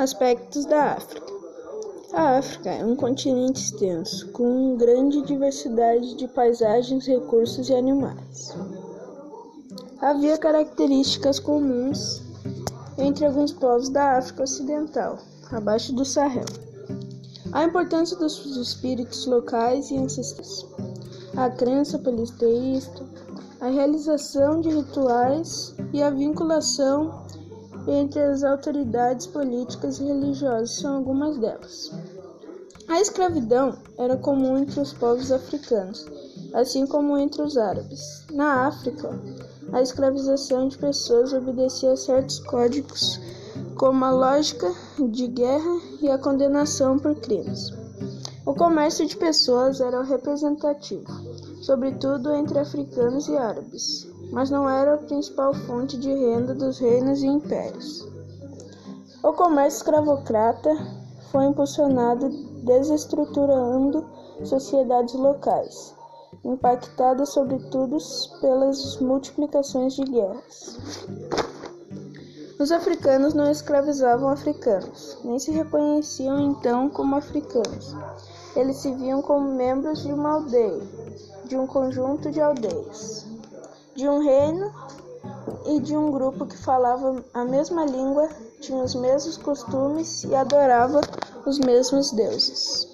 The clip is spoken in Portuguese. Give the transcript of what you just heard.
Aspectos da África. A África é um continente extenso, com grande diversidade de paisagens, recursos e animais. Havia características comuns entre alguns povos da África Ocidental, abaixo do Sahel. A importância dos espíritos locais e ancestrais, a crença politeísta, a realização de rituais e a vinculação entre as autoridades políticas e religiosas são algumas delas. A escravidão era comum entre os povos africanos, assim como entre os árabes. Na África, a escravização de pessoas obedecia a certos códigos, como a lógica de guerra e a condenação por crimes. O comércio de pessoas era representativo, sobretudo entre africanos e árabes mas não era a principal fonte de renda dos reinos e impérios. O comércio escravocrata foi impulsionado desestruturando sociedades locais, impactadas sobretudo pelas multiplicações de guerras. Os africanos não escravizavam africanos, nem se reconheciam então como africanos. Eles se viam como membros de uma aldeia, de um conjunto de aldeias de um reino e de um grupo que falava a mesma língua, tinha os mesmos costumes e adorava os mesmos deuses.